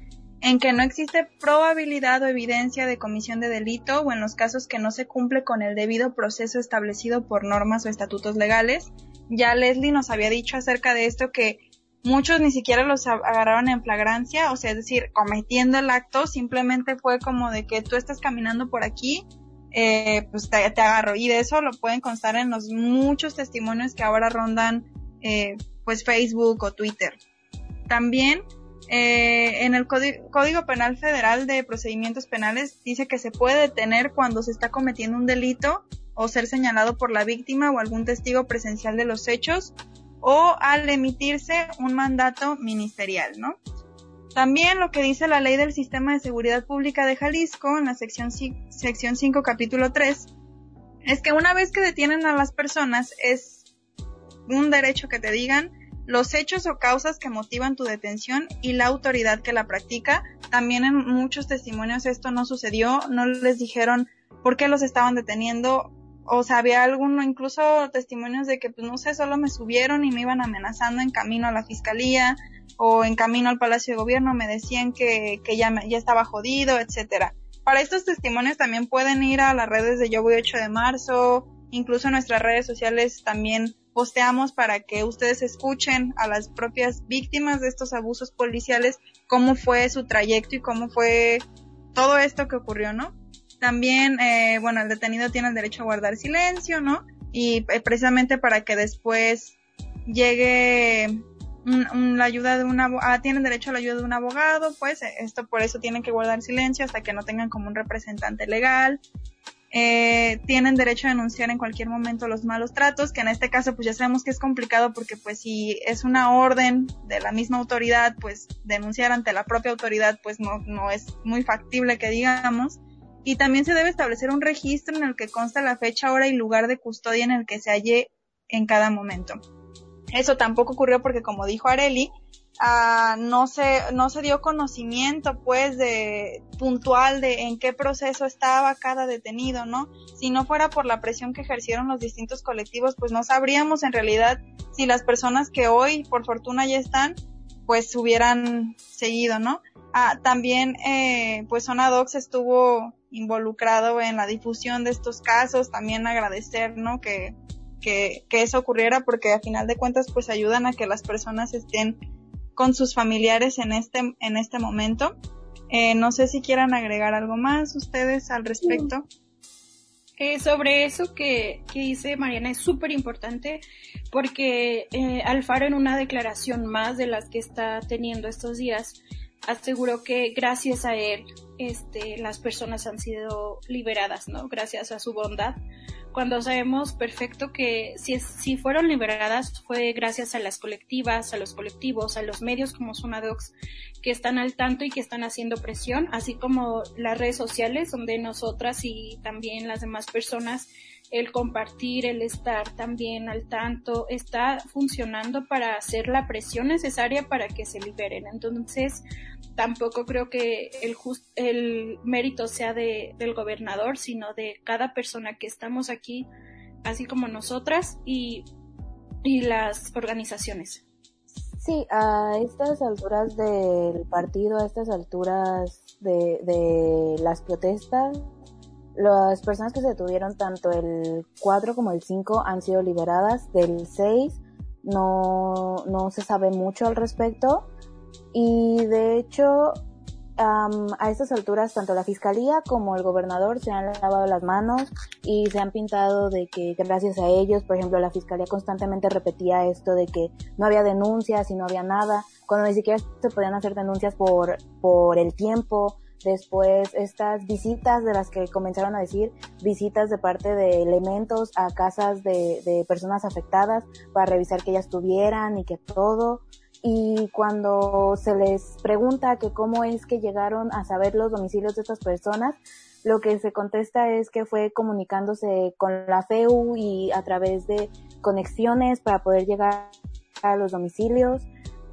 en que no existe probabilidad o evidencia de comisión de delito o en los casos que no se cumple con el debido proceso establecido por normas o estatutos legales. Ya Leslie nos había dicho acerca de esto que muchos ni siquiera los agarraron en flagrancia, o sea, es decir, cometiendo el acto, simplemente fue como de que tú estás caminando por aquí, eh, pues te, agarro. Y de eso lo pueden constar en los muchos testimonios que ahora rondan, eh, pues Facebook o Twitter. También, eh, en el Código Penal Federal de Procedimientos Penales dice que se puede detener cuando se está cometiendo un delito o ser señalado por la víctima o algún testigo presencial de los hechos o al emitirse un mandato ministerial, ¿no? También lo que dice la Ley del Sistema de Seguridad Pública de Jalisco en la sección, sección 5, capítulo 3, es que una vez que detienen a las personas es un derecho que te digan los hechos o causas que motivan tu detención y la autoridad que la practica. También en muchos testimonios esto no sucedió, no les dijeron por qué los estaban deteniendo o sea, había alguno, incluso testimonios de que, pues no sé, solo me subieron y me iban amenazando en camino a la fiscalía o en camino al Palacio de Gobierno, me decían que, que ya, ya estaba jodido, etcétera. Para estos testimonios también pueden ir a las redes de Yo Voy 8 de marzo, incluso en nuestras redes sociales también posteamos para que ustedes escuchen a las propias víctimas de estos abusos policiales cómo fue su trayecto y cómo fue todo esto que ocurrió, ¿no? También, eh, bueno, el detenido tiene el derecho a guardar silencio, ¿no? Y eh, precisamente para que después llegue la ayuda de ah, tienen derecho a la ayuda de un abogado, pues eh, esto por eso tienen que guardar silencio hasta que no tengan como un representante legal. Eh, tienen derecho a denunciar en cualquier momento los malos tratos, que en este caso pues ya sabemos que es complicado porque pues si es una orden de la misma autoridad, pues denunciar ante la propia autoridad pues no, no es muy factible que digamos y también se debe establecer un registro en el que consta la fecha, hora y lugar de custodia en el que se halle en cada momento. Eso tampoco ocurrió porque, como dijo Areli, ah, no se no se dio conocimiento, pues, de puntual de en qué proceso estaba cada detenido, ¿no? Si no fuera por la presión que ejercieron los distintos colectivos, pues no sabríamos en realidad si las personas que hoy, por fortuna, ya están, pues hubieran seguido, ¿no? Ah, también, eh, pues Zona estuvo involucrado en la difusión de estos casos, también agradecer, ¿no? Que, que, que eso ocurriera porque a final de cuentas pues ayudan a que las personas estén con sus familiares en este, en este momento. Eh, no sé si quieran agregar algo más ustedes al respecto. Eh, sobre eso que, que, dice Mariana es súper importante porque eh, Alfaro en una declaración más de las que está teniendo estos días aseguró que gracias a él este, las personas han sido liberadas, ¿no? Gracias a su bondad cuando sabemos perfecto que si, si fueron liberadas fue gracias a las colectivas, a los colectivos, a los medios como Sunadox que están al tanto y que están haciendo presión, así como las redes sociales donde nosotras y también las demás personas el compartir, el estar también al tanto, está funcionando para hacer la presión necesaria para que se liberen. Entonces, tampoco creo que el, el mérito sea de, del gobernador, sino de cada persona que estamos aquí, así como nosotras y, y las organizaciones. Sí, a estas alturas del partido, a estas alturas de, de las protestas, las personas que se detuvieron, tanto el 4 como el 5, han sido liberadas. Del 6 no, no se sabe mucho al respecto. Y de hecho, a estas alturas, tanto la fiscalía como el gobernador se han lavado las manos y se han pintado de que gracias a ellos, por ejemplo, la fiscalía constantemente repetía esto de que no había denuncias y no había nada, cuando ni siquiera se podían hacer denuncias por, por el tiempo, Después estas visitas de las que comenzaron a decir, visitas de parte de elementos a casas de, personas afectadas para revisar que ellas tuvieran y que todo. Y cuando se les pregunta que cómo es que llegaron a saber los domicilios de estas personas, lo que se contesta es que fue comunicándose con la FEU y a través de conexiones para poder llegar a los domicilios.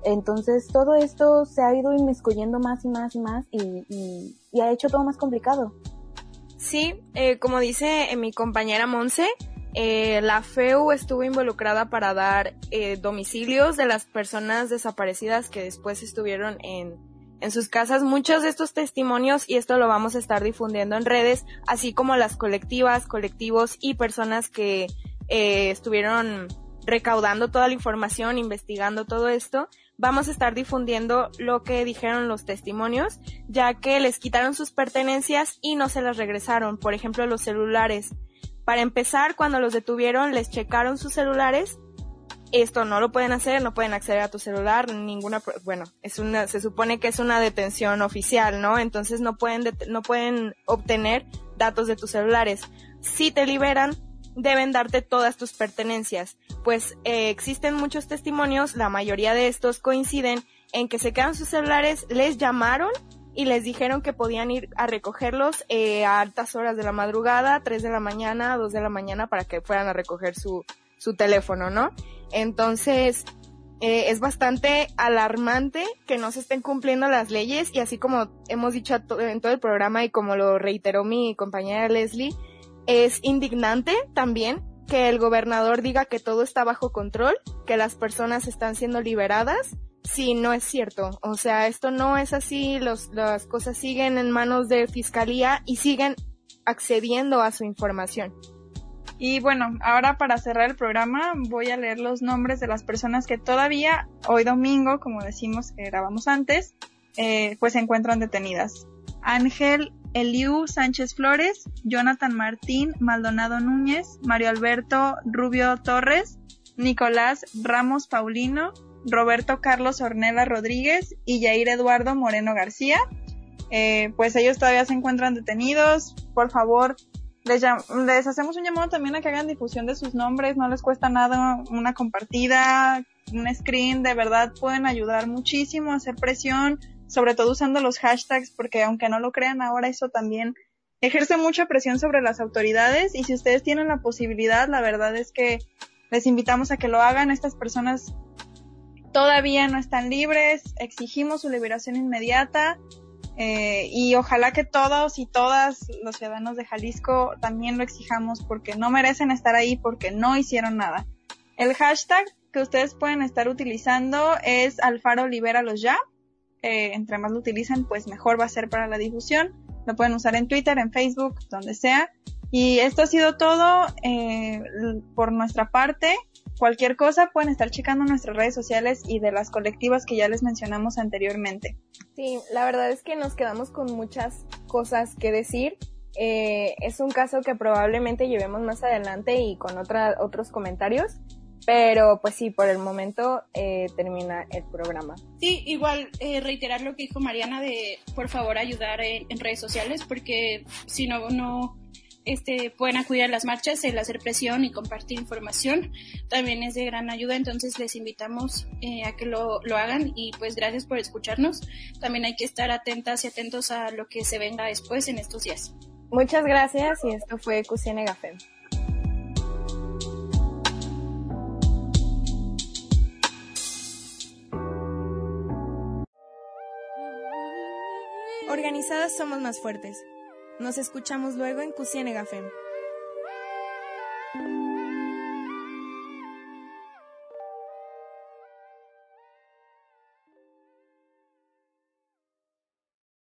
Entonces todo esto se ha ido inmiscuyendo más y más y más y, ha hecho todo más complicado. Sí, eh, como dice eh, mi compañera Monse, eh, la FEU estuvo involucrada para dar domicilios de las personas desaparecidas que después estuvieron en, en sus casas. Muchos de estos testimonios, y esto lo vamos a estar difundiendo en redes, así como las colectivas, colectivos y personas que estuvieron recaudando toda la información, investigando todo esto, vamos a estar difundiendo lo que dijeron los testimonios, ya que les quitaron sus pertenencias y no se las regresaron. Por ejemplo, los celulares. Para empezar, cuando los detuvieron, les checaron sus celulares. Esto no lo pueden hacer, no pueden acceder a tu celular, ninguna, bueno, es una, se supone que es una detención oficial, ¿no? Entonces no pueden, no pueden obtener datos de tus celulares. Si te liberan, deben darte todas tus pertenencias, pues eh, existen muchos testimonios, la mayoría de estos coinciden en que se quedan sus celulares, les llamaron y les dijeron que podían ir a recogerlos eh, a altas horas de la madrugada, 3 de la mañana, 2 de la mañana, para que fueran a recoger su, su teléfono, ¿no? Entonces, eh, es bastante alarmante que no se estén cumpliendo las leyes y así como hemos dicho en todo el programa y como lo reiteró mi compañera Leslie, es indignante también que el gobernador diga que todo está bajo control, que las personas están siendo liberadas, si no es cierto. O sea, esto no es así, los, las cosas siguen en manos de fiscalía y siguen accediendo a su información. Y bueno, ahora para cerrar el programa voy a leer los nombres de las personas que todavía hoy domingo, como decimos que grabamos antes, eh, pues se encuentran detenidas. Ángel Eliu Sánchez Flores, Jonathan Martín Maldonado Núñez, Mario Alberto Rubio Torres, Nicolás Ramos Paulino, Roberto Carlos Ornella Rodríguez y Yair Eduardo Moreno García. Eh, pues ellos todavía se encuentran detenidos. Por favor, les, les, hacemos un llamado también a que hagan difusión de sus nombres. No les cuesta nada una compartida, un screen. De verdad pueden ayudar muchísimo a hacer presión sobre todo usando los hashtags, porque aunque no lo crean ahora, eso también ejerce mucha presión sobre las autoridades y si ustedes tienen la posibilidad, la verdad es que les invitamos a que lo hagan. Estas personas todavía no están libres, exigimos su liberación inmediata eh, y ojalá que todos y todas los ciudadanos de Jalisco también lo exijamos porque no merecen estar ahí porque no hicieron nada. El hashtag que ustedes pueden estar utilizando es Alfaro Libéralos Ya eh, entre más lo utilicen, pues mejor va a ser para la difusión. Lo pueden usar en Twitter, en Facebook, donde sea. Y esto ha sido todo eh, por nuestra parte. Cualquier cosa pueden estar checando nuestras redes sociales y de las colectivas que ya les mencionamos anteriormente. Sí, la verdad es que nos quedamos con muchas cosas que decir. Eh, es un caso que probablemente llevemos más adelante y con otra, otros comentarios. Pero pues sí, por el momento eh, termina el programa. Sí, igual eh, reiterar lo que dijo Mariana de por favor ayudar en, redes sociales porque si no, no, este, pueden acudir a las marchas, el hacer presión y compartir información también es de gran ayuda, entonces les invitamos eh, a que lo, lo hagan y pues gracias por escucharnos. También hay que estar atentas y atentos a lo que se venga después en estos días. Muchas gracias y esto fue Cusine Gafem. Organizadas somos más fuertes. Nos escuchamos luego en Cusiene Gafem.